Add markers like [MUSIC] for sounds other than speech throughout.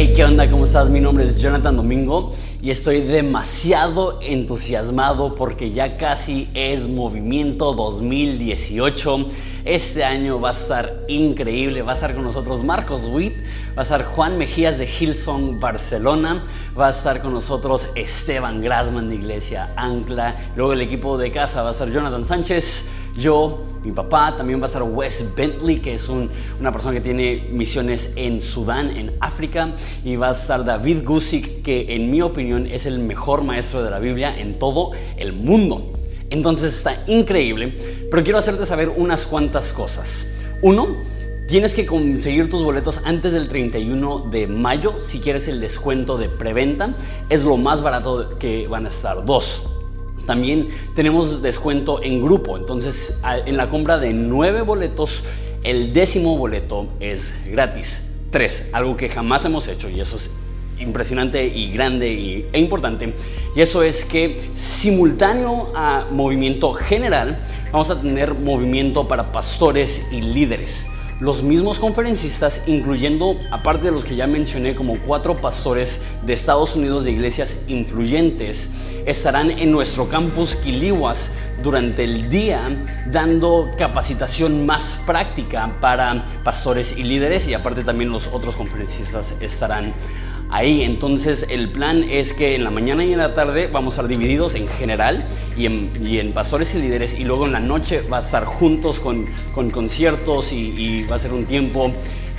Hey, ¿qué onda? ¿Cómo estás? Mi nombre es Jonathan Domingo y estoy demasiado entusiasmado porque ya casi es Movimiento 2018. Este año va a estar increíble. Va a estar con nosotros Marcos Witt, va a estar Juan Mejías de Hillsong Barcelona, va a estar con nosotros Esteban Grasman de Iglesia Ancla, luego el equipo de casa va a estar Jonathan Sánchez yo, mi papá, también va a estar Wes Bentley, que es una persona que tiene misiones en Sudán, en África, y va a estar David Gusick, que en mi opinión es el mejor maestro de la Biblia en todo el mundo. Entonces está increíble, pero quiero hacerte saber unas cuantas cosas. Uno, tienes que conseguir tus boletos antes del 31 de mayo si quieres el descuento de preventa. Es lo más barato que van a estar. Dos, también tenemos descuento en grupo, entonces en la compra de nueve boletos, el décimo boleto es gratis. Tres, algo que jamás hemos hecho y eso es impresionante y grande e importante. Y eso es que simultáneo a movimiento general, vamos a tener movimiento para pastores y líderes los mismos conferencistas, incluyendo, aparte de los que ya mencioné, como cuatro pastores de Estados Unidos de iglesias influyentes, estarán en nuestro campus Quilihuas durante el día dando capacitación más práctica para pastores y líderes y aparte también los otros conferencistas estarán ahí. Entonces el plan es que en la mañana y en la tarde vamos a estar divididos en general y en, pastores y líderes y luego en la noche va a estar juntos con, conciertos y, va a ser un tiempo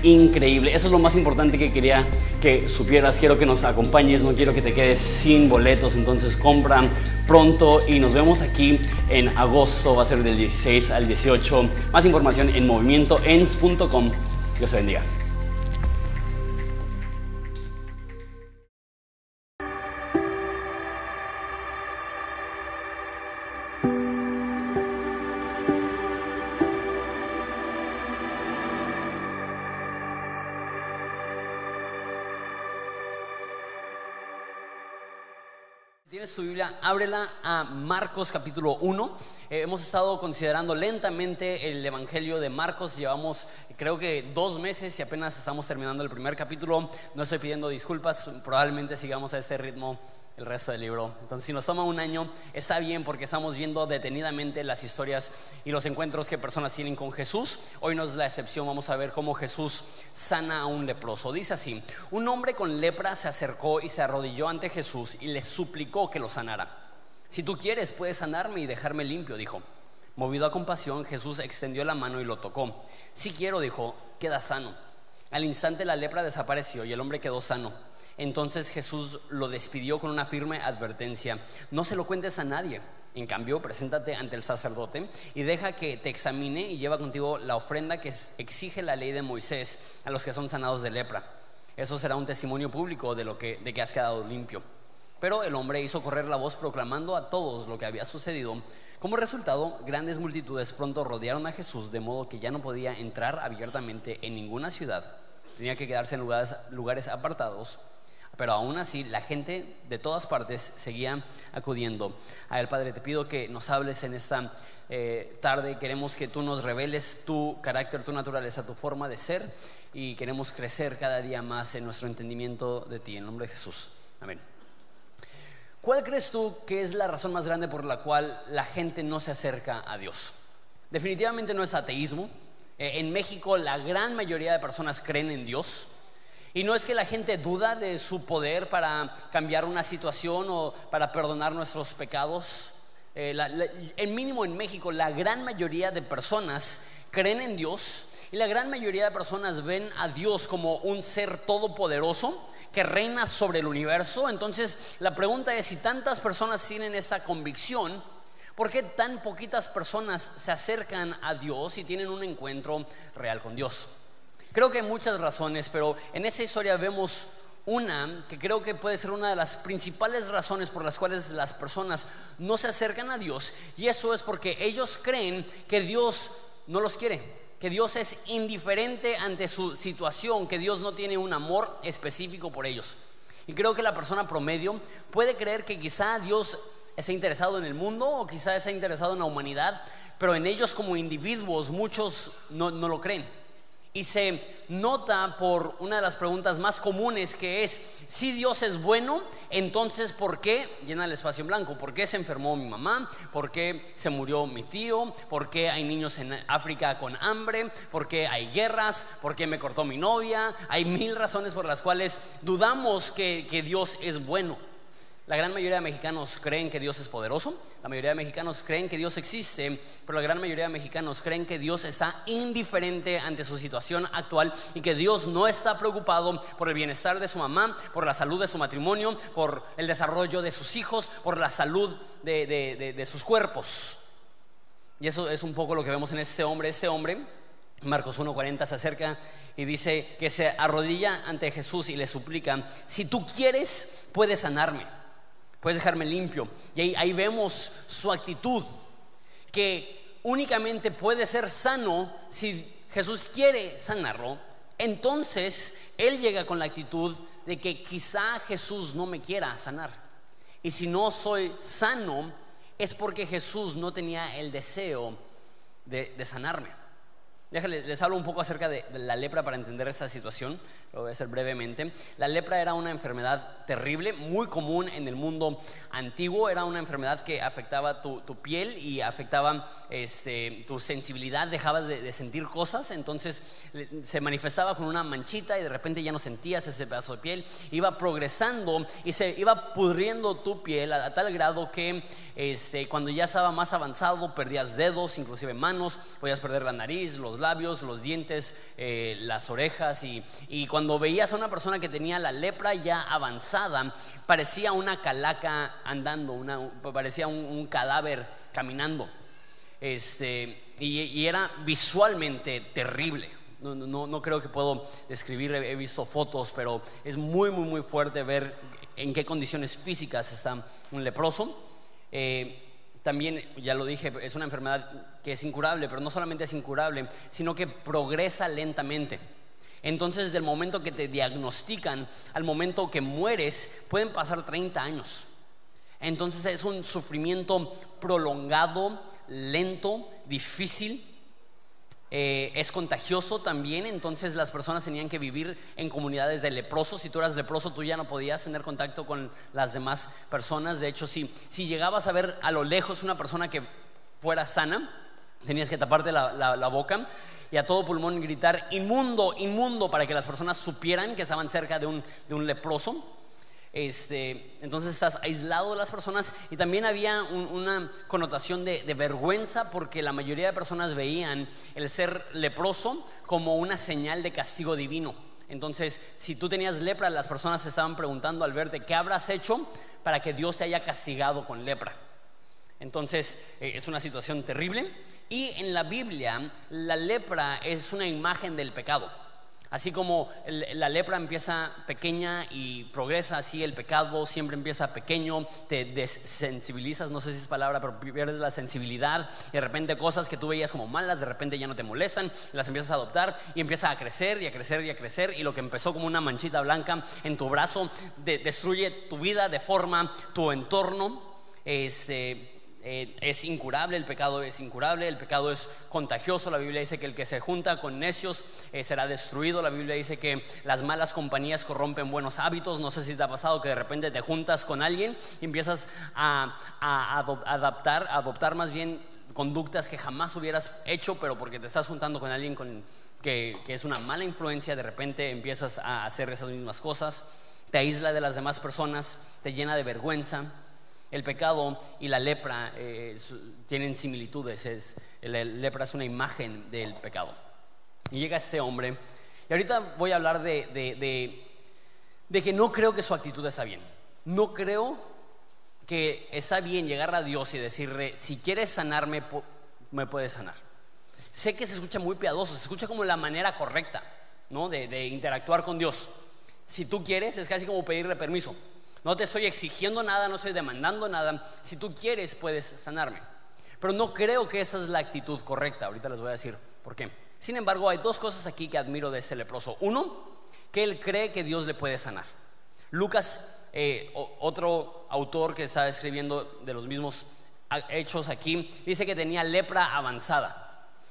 increíble. Eso es lo más importante que quería que supieras. Quiero que nos acompañes, no quiero que te quedes sin boletos. Entonces compran pronto y nos vemos aquí en agosto. Va a ser del 16 al 18. Más información en movimientoens.com. Dios te bendiga. Tienes tu Biblia, ábrela a Marcos capítulo 1. Eh, hemos estado considerando lentamente el Evangelio de Marcos. Llevamos creo que dos meses y apenas estamos terminando el primer capítulo. No estoy pidiendo disculpas, probablemente sigamos a este ritmo el resto del libro. Entonces, si nos toma un año, está bien porque estamos viendo detenidamente las historias y los encuentros que personas tienen con Jesús. Hoy no es la excepción, vamos a ver cómo Jesús sana a un leproso. Dice así, un hombre con lepra se acercó y se arrodilló ante Jesús y le suplicó que lo sanara. Si tú quieres, puedes sanarme y dejarme limpio, dijo. Movido a compasión, Jesús extendió la mano y lo tocó. Si quiero, dijo, queda sano. Al instante la lepra desapareció y el hombre quedó sano. Entonces Jesús lo despidió con una firme advertencia. No se lo cuentes a nadie. En cambio, preséntate ante el sacerdote y deja que te examine y lleva contigo la ofrenda que exige la ley de Moisés a los que son sanados de lepra. Eso será un testimonio público de, lo que, de que has quedado limpio. Pero el hombre hizo correr la voz proclamando a todos lo que había sucedido. Como resultado, grandes multitudes pronto rodearon a Jesús de modo que ya no podía entrar abiertamente en ninguna ciudad. Tenía que quedarse en lugares, lugares apartados pero aún así la gente de todas partes seguía acudiendo a él. Padre, te pido que nos hables en esta eh, tarde. Queremos que tú nos reveles tu carácter, tu naturaleza, tu forma de ser y queremos crecer cada día más en nuestro entendimiento de ti. En nombre de Jesús. Amén. ¿Cuál crees tú que es la razón más grande por la cual la gente no se acerca a Dios? Definitivamente no es ateísmo. Eh, en México la gran mayoría de personas creen en Dios. Y no es que la gente duda de su poder para cambiar una situación o para perdonar nuestros pecados. Eh, en mínimo en México, la gran mayoría de personas creen en Dios y la gran mayoría de personas ven a Dios como un ser todopoderoso que reina sobre el universo. Entonces, la pregunta es, si tantas personas tienen esta convicción, ¿por qué tan poquitas personas se acercan a Dios y tienen un encuentro real con Dios? Creo que hay muchas razones, pero en esta historia vemos una que creo que puede ser una de las principales razones por las cuales las personas no se acercan a Dios, y eso es porque ellos creen que Dios no los quiere, que Dios es indiferente ante su situación, que Dios no tiene un amor específico por ellos. Y creo que la persona promedio puede creer que quizá Dios está interesado en el mundo o quizá está interesado en la humanidad, pero en ellos como individuos muchos no, no lo creen. Y se nota por una de las preguntas más comunes que es, si Dios es bueno, entonces ¿por qué llena el espacio en blanco? ¿Por qué se enfermó mi mamá? ¿Por qué se murió mi tío? ¿Por qué hay niños en África con hambre? ¿Por qué hay guerras? ¿Por qué me cortó mi novia? Hay mil razones por las cuales dudamos que, que Dios es bueno. La gran mayoría de mexicanos creen que Dios es poderoso, la mayoría de mexicanos creen que Dios existe, pero la gran mayoría de mexicanos creen que Dios está indiferente ante su situación actual y que Dios no está preocupado por el bienestar de su mamá, por la salud de su matrimonio, por el desarrollo de sus hijos, por la salud de, sus cuerpos. Y eso es un poco lo que vemos en este hombre. Este hombre Marcos 1.40 se acerca y dice que se arrodilla ante Jesús y le suplica, si tú quieres, puedes sanarme puedes dejarme limpio. Y ahí, vemos su actitud, que únicamente puede ser sano si Jesús quiere sanarlo. Entonces, él llega con la actitud de que quizá Jesús no me quiera sanar. Y si no soy sano, es porque Jesús no tenía el deseo de, de sanarme. Déjale, les hablo un poco acerca de, la lepra para entender esta situación, lo voy a hacer brevemente. La lepra era una enfermedad terrible, muy común en el mundo antiguo, era una enfermedad que afectaba tu, piel y afectaba este, tu sensibilidad, dejabas de, sentir cosas, entonces se manifestaba con una manchita y de repente ya no sentías ese pedazo de piel, iba progresando y se iba pudriendo tu piel a, tal grado que este, cuando ya estaba más avanzado perdías dedos, inclusive manos, podías perder la nariz, los labios, los dientes, eh, las orejas y, cuando veías a una persona que tenía la lepra ya avanzada, parecía una calaca andando, parecía un, cadáver caminando. Este, y, era visualmente terrible. No, creo que puedo describir, he visto fotos, pero es muy, muy, muy fuerte ver en qué condiciones físicas está un leproso. Eh, también, ya lo dije, es una enfermedad que es incurable, pero no solamente es incurable, sino que progresa lentamente. Entonces, desde el momento que te diagnostican al momento que mueres, pueden pasar 30 años. Entonces es un sufrimiento prolongado, lento, difícil, eh, es contagioso también, entonces las personas tenían que vivir en comunidades de leprosos. Si tú eras leproso, tú ya no podías tener contacto con las demás personas. De hecho, si, si llegabas a ver a lo lejos una persona que fuera sana, tenías que taparte la, boca y a todo pulmón gritar inmundo, inmundo, para que las personas supieran que estaban cerca de un, de un leproso. Este, entonces estás aislado de las personas y también había una connotación de, vergüenza porque la mayoría de personas veían el ser leproso como una señal de castigo divino. Entonces, si tú tenías lepra, las personas se estaban preguntando al verte, ¿qué habrás hecho para que Dios te haya castigado con lepra? Entonces, eh, es una situación terrible. Y en la Biblia, la lepra es una imagen del pecado. Así como la lepra empieza pequeña y progresa así, el pecado siempre empieza pequeño, te desensibilizas, no sé si es palabra, pero pierdes la sensibilidad y de repente cosas que tú veías como malas, de repente ya no te molestan, las empiezas a adoptar y empieza a crecer y a crecer y a crecer y lo que empezó como una manchita blanca en tu brazo destruye tu vida, deforma tu entorno. Este, eh, es incurable, el pecado es incurable, el pecado es contagioso. La Biblia dice que el que se junta con necios eh, será destruido. La Biblia dice que las malas compañías corrompen buenos hábitos. No sé si te ha pasado que de repente te juntas con alguien y empiezas a, adaptar, a adoptar más bien conductas que jamás hubieras hecho, pero porque te estás juntando con alguien que, que es una mala influencia, de repente empiezas a hacer esas mismas cosas, te aísla de las demás personas, te llena de vergüenza. El pecado y la lepra eh, tienen similitudes. Es, la lepra es una imagen del pecado. Y llega ese hombre. Y ahorita voy a hablar de, de, que no creo que su actitud está bien. No creo que está bien llegar a Dios y decirle, si quieres sanarme, me puedes sanar. Sé que se escucha muy piadoso, se escucha como la manera correcta ¿no? de, de interactuar con Dios. Si tú quieres, es casi como pedirle permiso. No te estoy exigiendo nada, no estoy demandando nada. Si tú quieres, puedes sanarme. Pero no creo que esa es la actitud correcta. Ahorita les voy a decir por qué. Sin embargo, hay dos cosas aquí que admiro de ese leproso. Uno, que él cree que Dios le puede sanar. Lucas, eh, otro autor que está escribiendo de los mismos hechos aquí, dice que tenía lepra avanzada.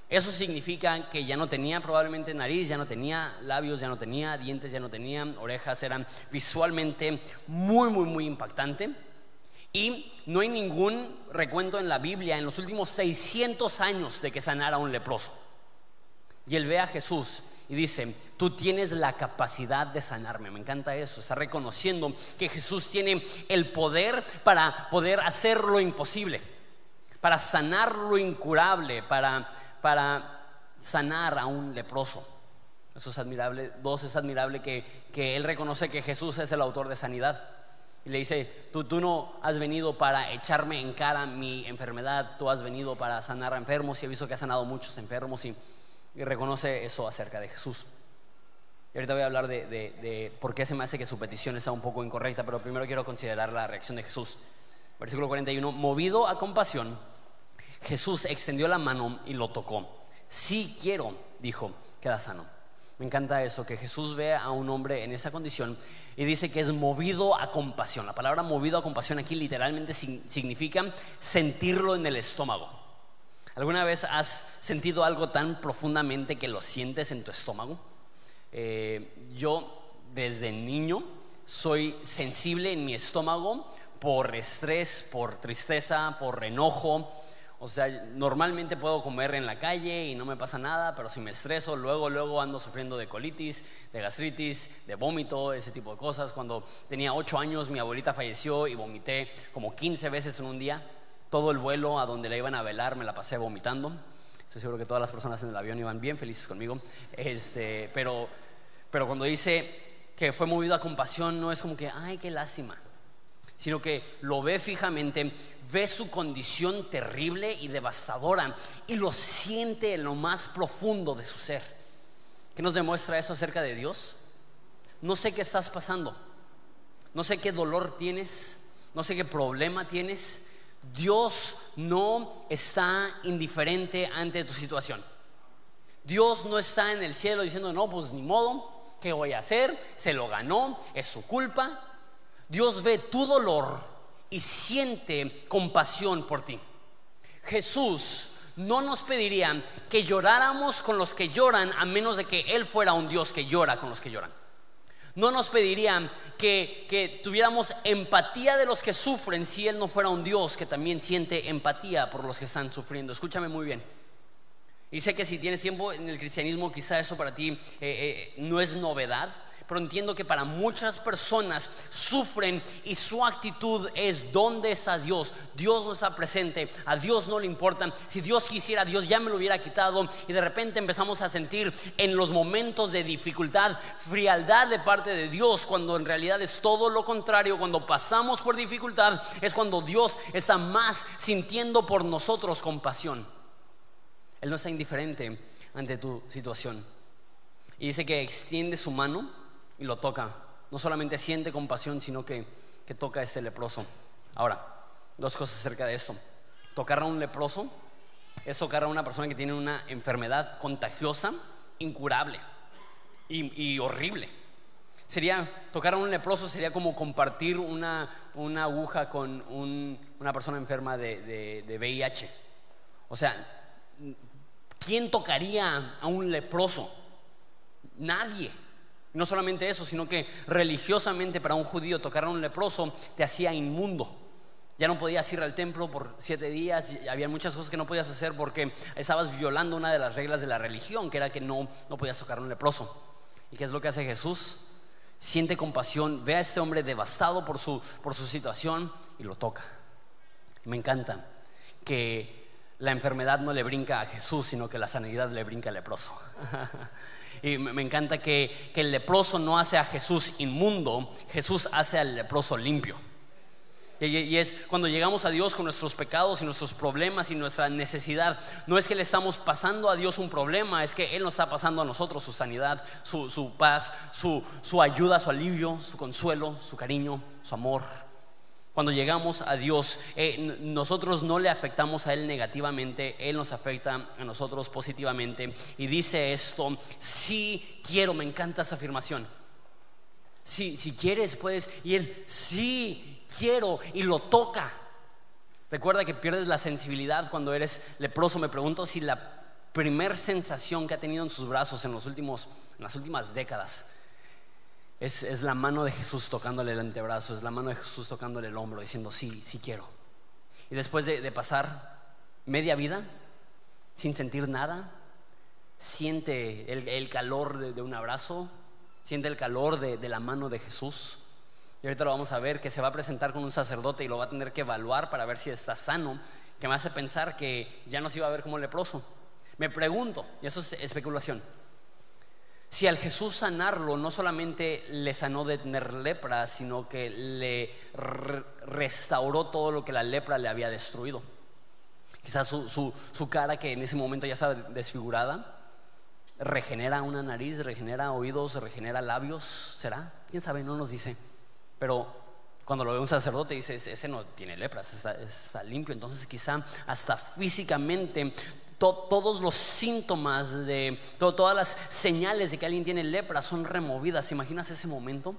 Eso significa que ya no tenía probablemente nariz, ya no tenía labios, ya no tenía dientes, ya no tenía orejas, eran visualmente muy, muy, muy impactante. Y no hay ningún recuento en la Biblia en los últimos 600 años de que sanara un leproso. Y él ve a Jesús y dice, tú tienes la capacidad de sanarme. Me encanta eso. Está reconociendo que Jesús tiene el poder para poder hacer lo imposible, para sanar lo incurable, para, para sanar a un leproso. Eso es admirable. Dos, es admirable que, que él reconoce que Jesús es el autor de sanidad. Y le dice, tú, tú no has venido para echarme en cara mi enfermedad, tú has venido para sanar a enfermos y he visto que ha sanado muchos enfermos y y reconoce eso acerca de Jesús. Y ahorita voy a hablar de, por qué se me hace que su petición está un poco incorrecta, pero primero quiero considerar la reacción de Jesús. Versículo 41, movido a compasión, Jesús extendió la mano y lo tocó. Sí quiero, dijo, queda sano. Me encanta eso, que Jesús ve a un hombre en esa condición y dice que es movido a compasión. La palabra movido a compasión aquí literalmente significa sentirlo en el estómago. ¿Alguna vez has sentido algo tan profundamente que lo sientes en tu estómago? Eh, yo desde niño soy sensible en mi estómago por estrés, por tristeza, por enojo. O sea, normalmente puedo comer en la calle y no me pasa nada, pero si me estreso, luego, luego ando sufriendo de colitis, de gastritis, de vómito, ese tipo de cosas. Cuando tenía 8 años, mi abuelita falleció y vomité como 15 veces en un día. Todo el vuelo a donde la iban a velar me la pasé vomitando. Estoy seguro que todas las personas en el avión iban bien felices conmigo. Este, pero, pero cuando dice que fue movido a compasión, no es como que, ay, qué lástima, sino que lo ve fijamente, ve su condición terrible y devastadora y lo siente en lo más profundo de su ser. ¿Qué nos demuestra eso acerca de Dios? No sé qué estás pasando, no sé qué dolor tienes, no sé qué problema tienes, Dios no está indiferente ante tu situación. Dios no está en el cielo diciendo, no, pues ni modo, ¿qué voy a hacer? Se lo ganó, es su culpa. Dios ve tu dolor y siente compasión por ti. Jesús no nos pediría que lloráramos con los que lloran a menos de que Él fuera un Dios que llora con los que lloran no nos pedirían que, tuviéramos empatía de los que sufren si Él no fuera un Dios que también siente empatía por los que están sufriendo. Escúchame muy bien. Y sé que si tienes tiempo en el cristianismo, quizá eso para ti eh, eh, no es novedad pero entiendo que para muchas personas sufren y su actitud es ¿dónde está Dios? Dios no está presente, a Dios no le importa. Si Dios quisiera, Dios ya me lo hubiera quitado y de repente empezamos a sentir en los momentos de dificultad frialdad de parte de Dios, cuando en realidad es todo lo contrario, cuando pasamos por dificultad es cuando Dios está más sintiendo por nosotros compasión. Él no está indiferente ante tu situación. Y dice que extiende su mano y lo toca. No solamente siente compasión, sino que, toca a este leproso. Ahora, dos cosas acerca de esto. Tocar a un leproso es tocar a una persona que tiene una enfermedad contagiosa, incurable y, horrible. Sería, tocar a un leproso sería como compartir una, aguja con una persona enferma de, de VIH. O sea, ¿quién tocaría a un leproso? Nadie. No solamente eso, sino que religiosamente para un judío tocar a un leproso te hacía inmundo. Ya no podías ir al templo por siete días, y había muchas cosas que no podías hacer porque estabas violando una de las reglas de la religión, que era que no, no podías tocar a un leproso. ¿Y qué es lo que hace Jesús? Siente compasión, ve a este hombre devastado por su, por su situación y lo toca. Me encanta que la enfermedad no le brinca a Jesús, sino que la sanidad le brinca al leproso. [LAUGHS] Y me encanta que, el leproso no hace a Jesús inmundo, Jesús hace al leproso limpio. Y, es cuando llegamos a Dios con nuestros pecados y nuestros problemas y nuestra necesidad. No es que le estamos pasando a Dios un problema, es que Él nos está pasando a nosotros su sanidad, su, paz, su, su ayuda, su alivio, su consuelo, su cariño, su amor. Cuando llegamos a Dios, eh, nosotros no le afectamos a Él negativamente, Él nos afecta a nosotros positivamente. Y dice esto, sí quiero, me encanta esa afirmación. Si, si quieres, puedes. Y Él, sí quiero, y lo toca. Recuerda que pierdes la sensibilidad cuando eres leproso. Me pregunto si la primer sensación que ha tenido en sus brazos en, los últimos, en las últimas décadas es, la mano de Jesús tocándole el antebrazo, es la mano de Jesús tocándole el hombro, diciendo, sí, sí quiero. Y después de, pasar media vida sin sentir nada, siente el, calor de, un abrazo, siente el calor de, de la mano de Jesús. Y ahorita lo vamos a ver, que se va a presentar con un sacerdote y lo va a tener que evaluar para ver si está sano, que me hace pensar que ya no se iba a ver como leproso. Me pregunto, y eso es especulación, si al Jesús sanarlo no solamente le sanó de tener lepra, sino que le restauró todo lo que la lepra le había destruido. Quizás su, cara, que en ese momento ya estaba desfigurada, regenera una nariz, regenera oídos, regenera labios, ¿será? ¿Quién sabe? No nos dice. Pero cuando lo ve un sacerdote dice, ese no tiene lepra, está, está limpio. Entonces quizá hasta físicamente todos los síntomas de todas las señales de que alguien tiene lepra son removidas. ¿Te imaginas ese momento?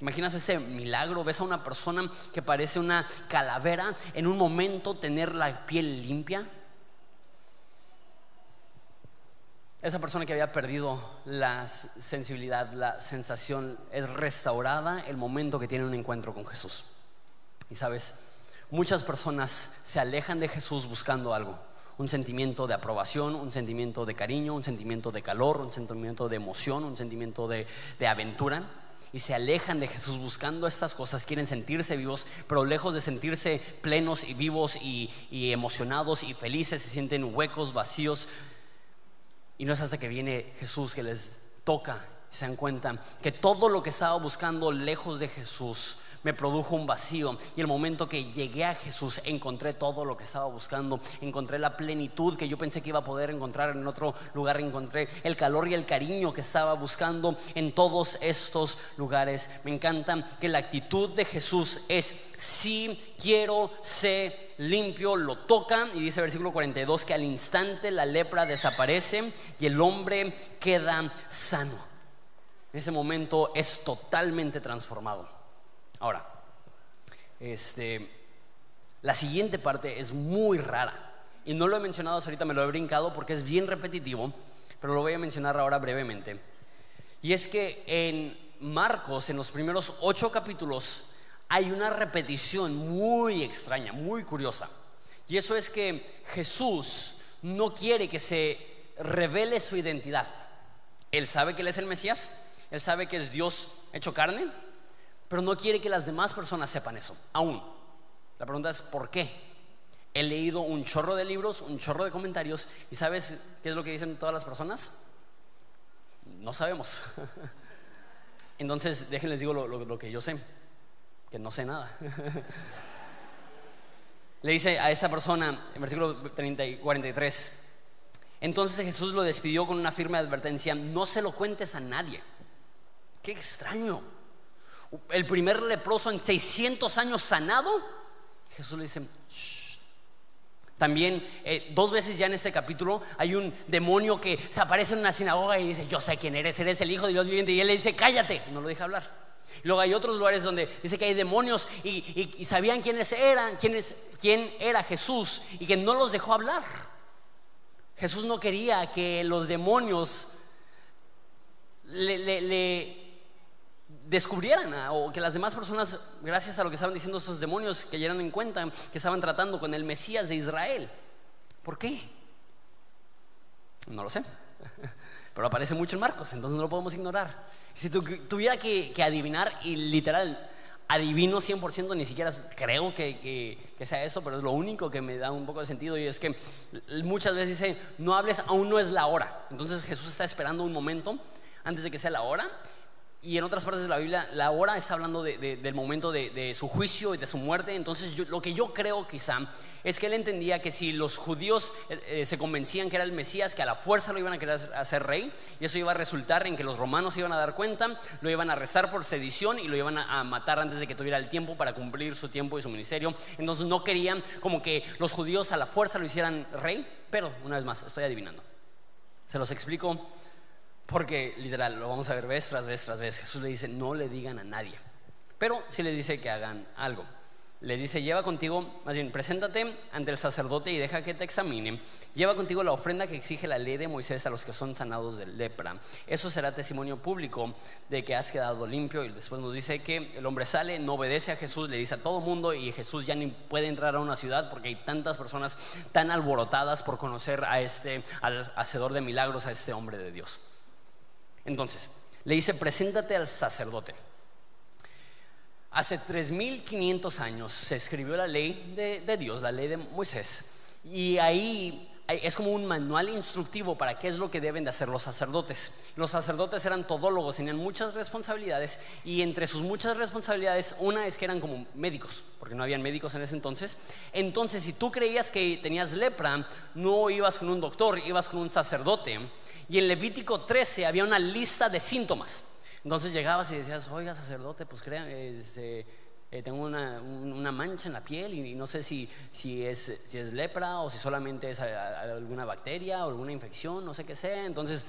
imaginas ese milagro? ¿Ves a una persona que parece una calavera en un momento tener la piel limpia? Esa persona que había perdido la sensibilidad, la sensación, es restaurada el momento que tiene un encuentro con Jesús. Y sabes, muchas personas se alejan de Jesús buscando algo un sentimiento de aprobación, un sentimiento de cariño, un sentimiento de calor, un sentimiento de emoción, un sentimiento de, aventura. Y se alejan de Jesús buscando estas cosas, quieren sentirse vivos, pero lejos de sentirse plenos y vivos y, y emocionados y felices, se sienten huecos, vacíos. Y no es hasta que viene Jesús que les toca y se dan cuenta que todo lo que estaba buscando lejos de Jesús me produjo un vacío. Y el momento que llegué a Jesús encontré todo lo que estaba buscando, encontré la plenitud que yo pensé que iba a poder encontrar en otro lugar, encontré el calor y el cariño que estaba buscando en todos estos lugares. Me encanta que la actitud de Jesús es, si quiero ser limpio, lo toca y dice versículo 42 que al instante la lepra desaparece y el hombre queda sano. En ese momento es totalmente transformado. Ahora, este, la siguiente parte es muy rara. Y no lo he mencionado ahorita, me lo he brincado porque es bien repetitivo, pero lo voy a mencionar ahora brevemente. Y es que en Marcos, en los primeros ocho capítulos, hay una repetición muy extraña, muy curiosa. Y eso es que Jesús no quiere que se revele su identidad. Él sabe que Él es el Mesías, Él sabe que es Dios hecho carne, pero no quiere que las demás personas sepan eso, aún. La pregunta es, ¿por qué? He leído un chorro de libros, un chorro de comentarios, y ¿sabes qué es lo que dicen todas las personas? No sabemos. [LAUGHS] Entonces, déjenles digo lo, que yo sé, que no sé nada. [LAUGHS] Le dice a esa persona, en versículo 30 y 43, entonces Jesús lo despidió con una firme advertencia, no se lo cuentes a nadie. Qué extraño el primer leproso en 600 años sanado, Jesús le dice, También eh, dos veces ya en este capítulo hay un demonio que se aparece en una sinagoga y dice, yo sé quién eres, eres el Hijo de Dios viviente. Y él le dice, cállate, no lo deja hablar. Luego hay otros lugares donde dice que hay demonios y, sabían quiénes eran, quién era Jesús y que no los dejó hablar. Jesús no quería que los demonios le descubrieran o que las demás personas, gracias a lo que estaban diciendo esos demonios, que en cuenta que estaban tratando con el Mesías de Israel. ¿Por qué? No lo sé, [LAUGHS] pero aparece mucho en Marcos, entonces no lo podemos ignorar. Si tuviera que, adivinar, y literal, adivino 100%, ni siquiera creo que, que, sea eso, pero es lo único que me da un poco de sentido y es que muchas veces dice, no hables, aún no es la hora. Entonces Jesús está esperando un momento antes de que sea la hora y en otras partes de la Biblia, la hora está hablando del momento de, su juicio y de su muerte. Entonces, lo que yo creo quizá es que él entendía que si los judíos eh, eh, se convencían que era el Mesías, que a la fuerza lo iban a querer hacer rey, y eso iba a resultar en que los romanos se iban a dar cuenta, lo iban a arrestar por sedición y lo iban a, matar antes de que tuviera el tiempo para cumplir su tiempo y su ministerio. Entonces, no querían como que los judíos a la fuerza lo hicieran rey, pero una vez más, estoy adivinando. Se los explico porque literal, lo vamos a ver vez tras vez tras vez. Jesús le dice, no le digan a nadie. Pero sí les dice que hagan algo. les dice, lleva contigo, más bien, preséntate ante el sacerdote y deja que te examine. Lleva contigo la ofrenda que exige la ley de Moisés a los que son sanados de lepra. Eso será testimonio público de que has quedado limpio. Y después nos dice que el hombre sale, no obedece a Jesús, le dice a todo mundo y Jesús ya ni puede entrar a una ciudad porque hay tantas personas tan alborotadas por conocer a este, al hacedor de milagros, a este hombre de Dios. Entonces, le dice, preséntate al sacerdote. Hace 3.500 años se escribió la ley de, Dios, la ley de Moisés, y ahí es como un manual instructivo para qué es lo que deben de hacer los sacerdotes. Los sacerdotes eran todólogos, tenían muchas responsabilidades y entre sus muchas responsabilidades una es que eran como médicos, porque no habían médicos en ese entonces. Entonces, si tú creías que tenías lepra, no ibas con un doctor, ibas con un sacerdote. Y en Levítico 13 había una lista de síntomas. Entonces llegabas y decías, oiga sacerdote, pues crean, este, eh, tengo una, mancha en la piel y, no sé si, es, lepra o si solamente es alguna bacteria o alguna infección, no sé qué sea. Entonces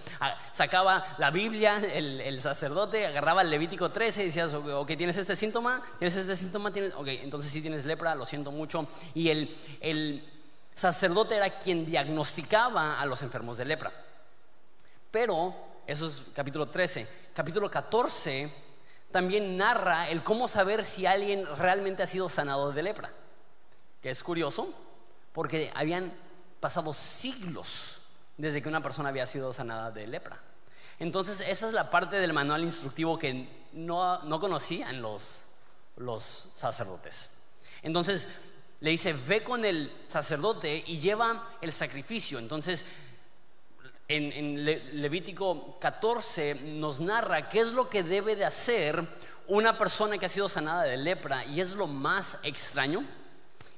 sacaba la Biblia, el, sacerdote, agarraba el Levítico 13 y decías, ok, ¿tienes este síntoma? ¿Tienes este síntoma? ¿Tienes? Ok, entonces si tienes lepra, lo siento mucho. Y el sacerdote era quien diagnosticaba a los enfermos de lepra. Pero, eso es capítulo 13 capítulo 14 también narra el cómo saber si alguien realmente ha sido sanado de lepra. Que es curioso, porque habían pasado siglos desde que una persona había sido sanada de lepra. Entonces, esa es la parte del manual instructivo que no, no conocían los, los sacerdotes. Entonces, le dice, ve con el sacerdote y lleva el sacrificio. Entonces, en, Levítico 14 nos narra qué es lo que debe de hacer una persona que ha sido sanada de lepra y es lo más extraño.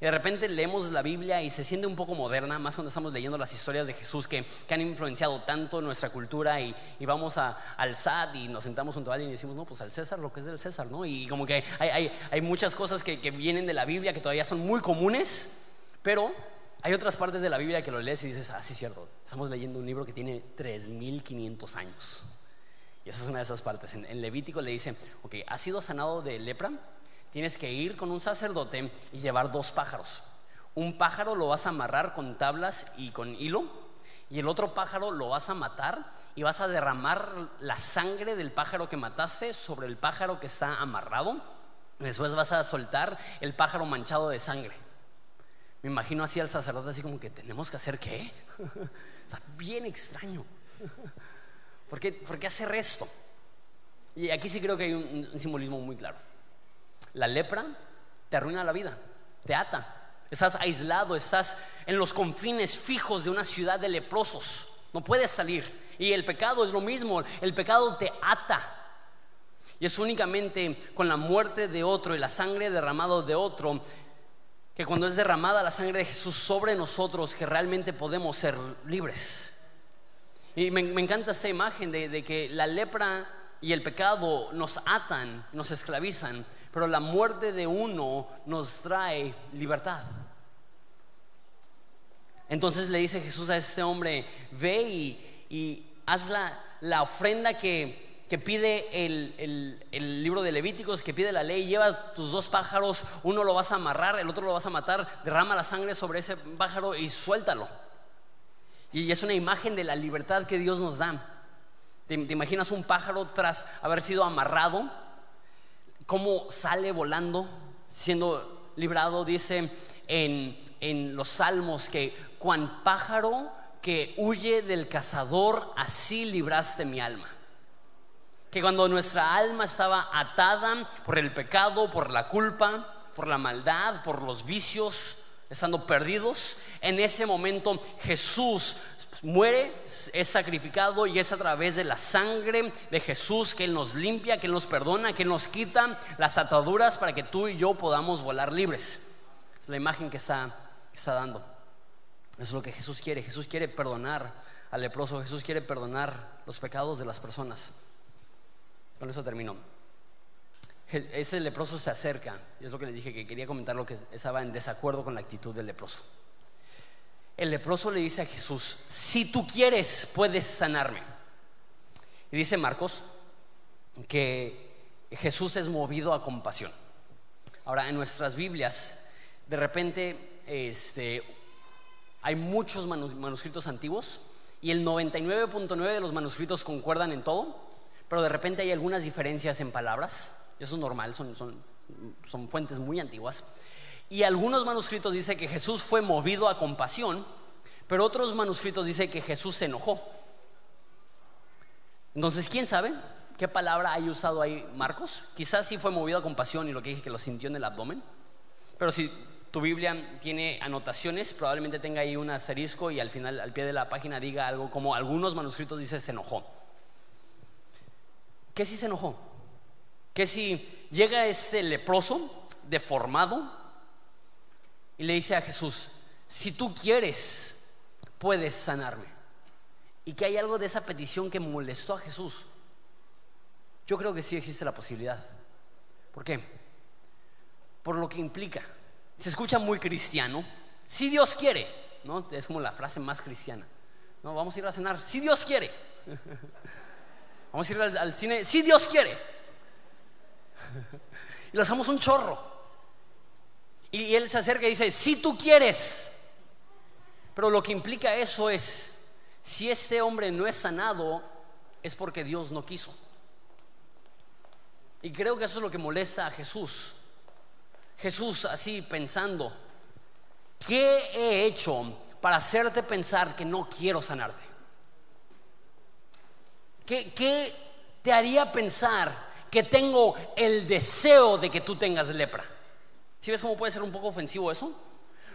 Y de repente leemos la Biblia y se siente un poco moderna, más cuando estamos leyendo las historias de Jesús que, han influenciado tanto nuestra cultura y, vamos a, al SAT y nos sentamos junto a alguien y decimos, no, pues al César lo que es del César, ¿no? Y como que hay, muchas cosas que, que vienen de la Biblia que todavía son muy comunes, pero hay otras partes de la Biblia que lo lees y dices, ah, sí, cierto, estamos leyendo un libro que tiene 3.500 años. Y esa es una de esas partes. En, Levítico le dice, ok, has sido sanado de lepra, tienes que ir con un sacerdote y llevar dos pájaros. Un pájaro lo vas a amarrar con tablas y con hilo, y el otro pájaro lo vas a matar y vas a derramar la sangre del pájaro que mataste sobre el pájaro que está amarrado. Después vas a soltar el pájaro manchado de sangre. Me imagino así al sacerdote, así como que tenemos que hacer qué. [LAUGHS] bien extraño. ¿Por qué, ¿Por qué hacer esto? Y aquí sí creo que hay un, simbolismo muy claro. La lepra te arruina la vida, te ata. Estás aislado, estás en los confines fijos de una ciudad de leprosos. No puedes salir. Y el pecado es lo mismo. El pecado te ata. Y es únicamente con la muerte de otro y la sangre derramada de otro que cuando es derramada la sangre de Jesús sobre nosotros, que realmente podemos ser libres. Y me, encanta esta imagen de, que la lepra y el pecado nos atan, nos esclavizan, pero la muerte de uno nos trae libertad. Entonces le dice Jesús a este hombre, ve y, y haz la, la ofrenda que, que pide el, libro de Levíticos, que pide la ley, lleva tus dos pájaros, uno lo vas a amarrar, el otro lo vas a matar, derrama la sangre sobre ese pájaro y suéltalo. Y es una imagen de la libertad que Dios nos da. ¿Te, imaginas un pájaro tras haber sido amarrado? ¿Cómo sale volando, siendo librado? Dice en, en los salmos que cuan pájaro que huye del cazador, así libraste mi alma que cuando nuestra alma estaba atada por el pecado, por la culpa, por la maldad, por los vicios, estando perdidos, en ese momento Jesús muere, es sacrificado y es a través de la sangre de Jesús que Él nos limpia, que Él nos perdona, que Él nos quita las ataduras para que tú y yo podamos volar libres. Es la imagen que está, está dando. Es lo que Jesús quiere. Jesús quiere perdonar al leproso, Jesús quiere perdonar los pecados de las personas. Con eso termino. Ese leproso se acerca, y es lo que les dije, que quería comentar lo que estaba en desacuerdo con la actitud del leproso. El leproso le dice a Jesús, si tú quieres, puedes sanarme. Y dice Marcos que Jesús es movido a compasión. Ahora, en nuestras Biblias, de repente, este, hay muchos manuscritos antiguos y el 99.9 de los manuscritos concuerdan en todo, pero de repente hay algunas diferencias en palabras. Eso es normal, son, son, son fuentes muy antiguas. Y algunos manuscritos dicen que Jesús fue movido a compasión, pero otros manuscritos dicen que Jesús se enojó. Entonces, ¿quién sabe qué palabra hay usado ahí Marcos? Quizás sí fue movido a compasión y lo que dije que lo sintió en el abdomen. Pero si tu Biblia tiene anotaciones, probablemente tenga ahí un asterisco y al final, al pie de la página diga algo como algunos manuscritos dice se enojó. ¿Qué si se enojó? ¿Qué si llega este leproso deformado y le dice a Jesús, si tú quieres, puedes sanarme? y que hay algo de esa petición que molestó a Jesús. Yo creo que sí existe la posibilidad. ¿Por qué? Por lo que implica. Se escucha muy cristiano. Si Dios quiere, ¿no? Es como la frase más cristiana. No, vamos a ir a cenar. Si Dios quiere. [LAUGHS] Vamos a ir al, cine. Si Dios quiere. [LAUGHS] Y le hacemos un chorro. Y, y él se acerca y dice, si tú quieres. Pero lo que implica eso es si este hombre no es sanado, es porque Dios no quiso. Y creo que eso es lo que molesta a Jesús. Jesús así pensando, ¿qué he hecho para hacerte pensar que no quiero sanarte? ¿Qué, te haría pensar que tengo el deseo de que tú tengas lepra? ¿Sí ves cómo puede ser un poco ofensivo eso?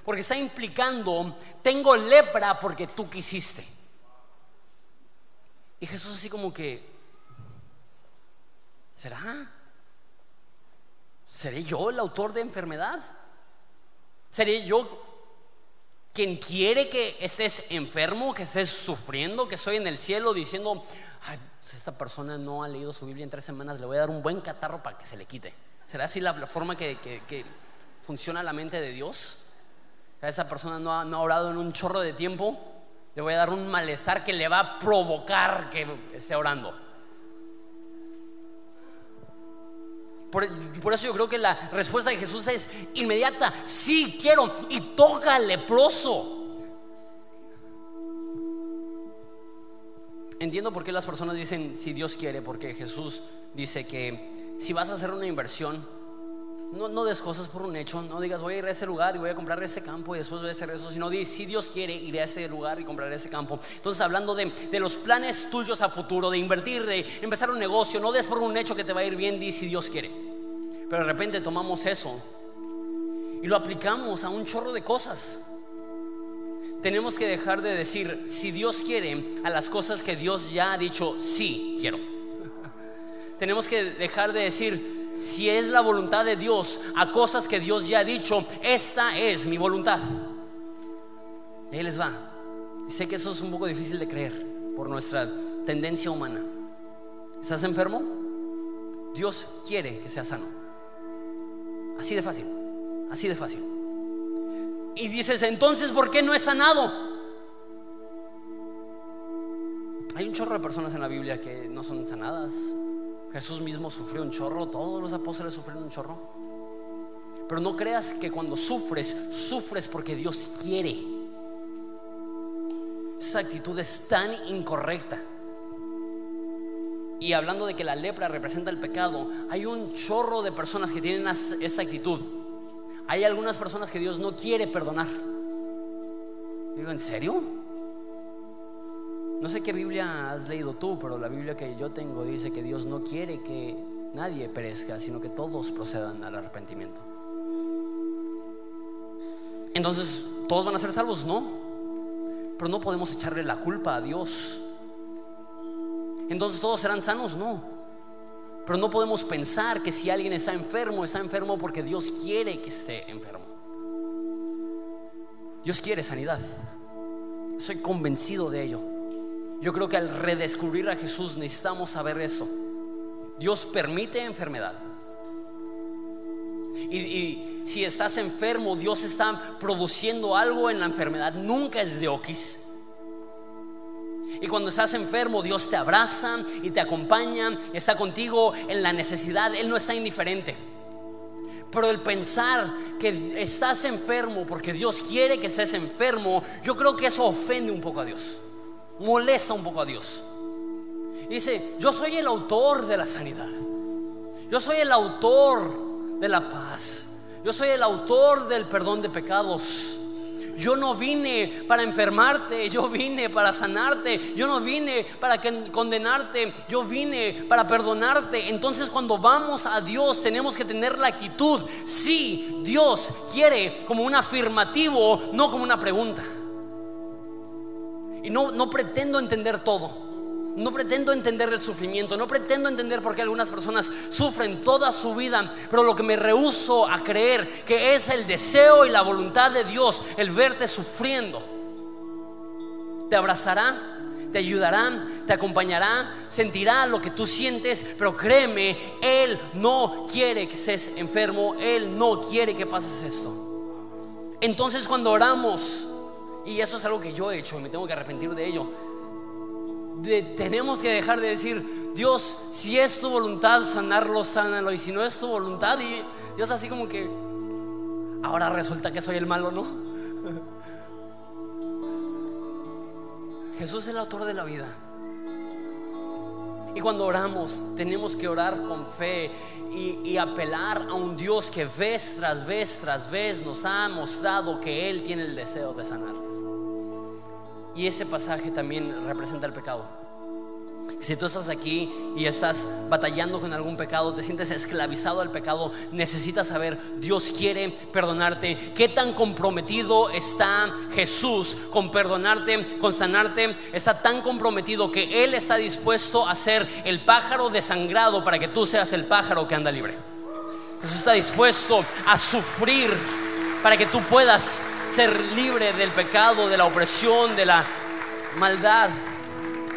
Porque está implicando, tengo lepra porque tú quisiste. Y Jesús así como que, ¿será? ¿Seré yo el autor de enfermedad? ¿Seré yo quien quiere que estés enfermo, que estés sufriendo, que estoy en el cielo diciendo, Ay, esta persona no ha leído su Biblia en tres semanas, le voy a dar un buen catarro para que se le quite? ¿Será así la, forma que, funciona la mente de Dios? Esa persona no ha, no ha orado en un chorro de tiempo le voy a dar un malestar que le va a provocar que esté orando. Por, eso yo creo que la respuesta de Jesús es inmediata. Sí, quiero. Y toca al leproso. Entiendo por qué las personas dicen si Dios quiere, porque Jesús dice que si vas a hacer una inversión, no, no des cosas por un hecho, no digas voy a ir a ese lugar y voy a comprar ese campo y después voy a hacer eso, sino di si Dios quiere ir a ese lugar y comprar ese campo. Entonces hablando de, los planes tuyos a futuro, de invertir, de empezar un negocio, no des por un hecho que te va a ir bien, di si Dios quiere. Pero de repente tomamos eso y lo aplicamos a un chorro de cosas. Tenemos que dejar de decir si Dios quiere a las cosas que Dios ya ha dicho sí quiero. Tenemos que dejar de decir si es la voluntad de Dios a cosas que Dios ya ha dicho, esta es mi voluntad. Y ahí les va. sé que eso es un poco difícil de creer por nuestra tendencia humana. ¿Estás enfermo? Dios quiere que seas sano. Así de fácil, así de fácil. Y dices, entonces, ¿por qué no es sanado? Hay un chorro de personas en la Biblia que no son sanadas. Jesús mismo sufrió un chorro, todos los apóstoles sufrieron un chorro. Pero no creas que cuando sufres, sufres porque Dios quiere. Esa actitud es tan incorrecta. Y hablando de que la lepra representa el pecado, hay un chorro de personas que tienen esta actitud. Hay algunas personas que Dios no quiere perdonar. Digo, ¿en serio? No sé qué Biblia has leído tú, pero la Biblia que yo tengo dice que Dios no quiere que nadie perezca, sino que todos procedan al arrepentimiento. Entonces, ¿todos van a ser salvos? No. Pero no podemos echarle la culpa a Dios. Entonces, ¿todos serán sanos? No. Pero no podemos pensar que si alguien está enfermo, está enfermo porque Dios quiere que esté enfermo. Dios quiere sanidad. Soy convencido de ello. Yo creo que al redescubrir a Jesús necesitamos saber eso. Dios permite enfermedad. Y, si estás enfermo, Dios está produciendo algo en la enfermedad. Nunca es de oquis. Y cuando estás enfermo, Dios te abraza y te acompaña, está contigo en la necesidad. Él no está indiferente. Pero el pensar que estás enfermo porque Dios quiere que estés enfermo, yo creo que eso ofende un poco a Dios. Molesta un poco a Dios. Dice, yo soy el autor de la sanidad. Yo soy el autor de la paz. Yo soy el autor del perdón de pecados. Yo no vine para enfermarte, yo vine para sanarte, yo no vine para condenarte, yo vine para perdonarte. Entonces cuando vamos a Dios tenemos que tener la actitud, sí, Dios quiere como un afirmativo, no como una pregunta. Y no, no pretendo entender todo. No pretendo entender el sufrimiento, no pretendo entender por qué algunas personas sufren toda su vida, pero lo que me rehuso a creer que es el deseo y la voluntad de Dios el verte sufriendo. Te abrazará, te ayudará, te acompañará, sentirá lo que tú sientes, pero créeme, Él no quiere que estés enfermo, Él no quiere que pases esto. Entonces cuando oramos, y eso es algo que yo he hecho y me tengo que arrepentir de ello, tenemos que dejar de decir, Dios, si es tu voluntad sanarlo, sánalo. Y si no es tu voluntad, y Dios así como que, ahora resulta que soy el malo, ¿no? [LAUGHS] Jesús es el autor de la vida. Y cuando oramos, tenemos que orar con fe y, y, apelar a un Dios que vez tras vez tras vez nos ha mostrado que Él tiene el deseo de sanar. Y ese pasaje también representa el pecado. Si tú estás aquí y estás batallando con algún pecado, te sientes esclavizado al pecado, necesitas saber, Dios quiere perdonarte. ¿Qué tan comprometido está Jesús con perdonarte, con sanarte? Está tan comprometido que Él está dispuesto a ser el pájaro desangrado para que tú seas el pájaro que anda libre. Jesús está dispuesto a sufrir para que tú puedas ser libre del pecado, de la opresión, de la maldad.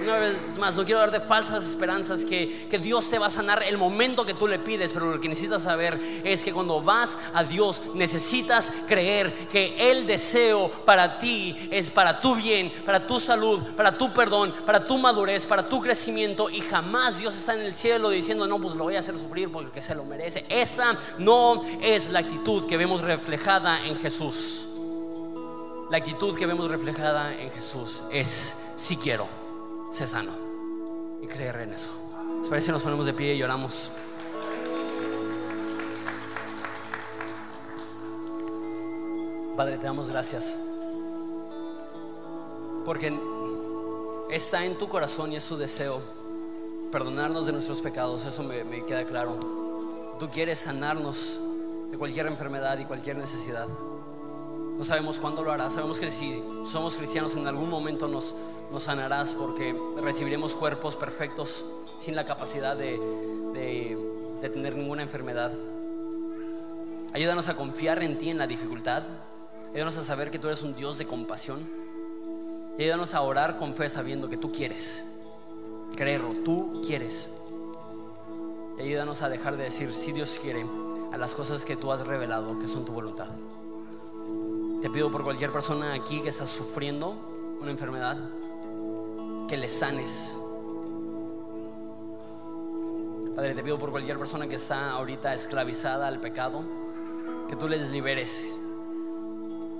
Una vez más, no quiero darte falsas esperanzas que, que, Dios te va a sanar el momento que tú le pides, pero lo que necesitas saber es que cuando vas a Dios necesitas creer que el deseo para ti es para tu bien, para tu salud, para tu perdón, para tu madurez, para tu crecimiento y jamás Dios está en el cielo diciendo, no, pues lo voy a hacer sufrir porque se lo merece. Esa no es la actitud que vemos reflejada en Jesús. La actitud que vemos reflejada en Jesús es, si quiero, sé sano. Y creer en eso. ¿Les parece nos ponemos de pie y lloramos? Padre, te damos gracias. Porque está en tu corazón y es su deseo perdonarnos de nuestros pecados. Eso me, me queda claro. Tú quieres sanarnos de cualquier enfermedad y cualquier necesidad. No sabemos cuándo lo harás. Sabemos que si somos cristianos en algún momento nos, nos sanarás porque recibiremos cuerpos perfectos sin la capacidad de, de, tener ninguna enfermedad. Ayúdanos a confiar en ti en la dificultad. Ayúdanos a saber que tú eres un Dios de compasión. Ayúdanos a orar con fe sabiendo que tú quieres. Creerlo, tú quieres. Y ayúdanos a dejar de decir si Dios quiere a las cosas que tú has revelado que son tu voluntad. Te pido por cualquier persona aquí que está sufriendo una enfermedad, que le sanes. Padre, te pido por cualquier persona que está ahorita esclavizada al pecado, que tú les liberes.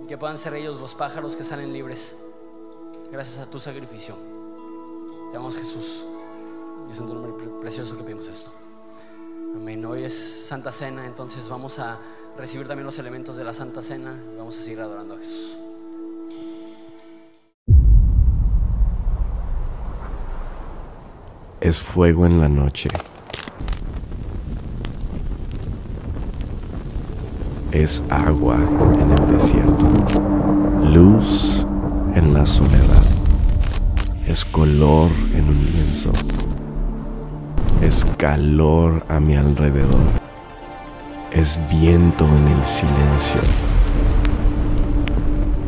Que puedan ser ellos los pájaros que salen libres gracias a tu sacrificio. Te amamos Jesús. Y es en tu nombre precioso que pedimos esto. Amén. Hoy es Santa Cena, entonces vamos a recibir también los elementos de la Santa Cena y vamos a seguir adorando a Jesús. Es fuego en la noche. Es agua en el desierto. Luz en la soledad. Es color en un lienzo. Es calor a mi alrededor es viento en el silencio,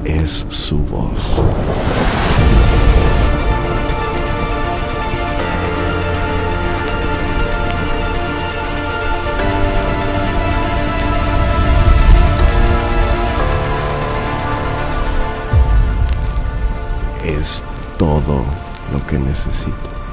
es su voz. Es todo lo que necesito.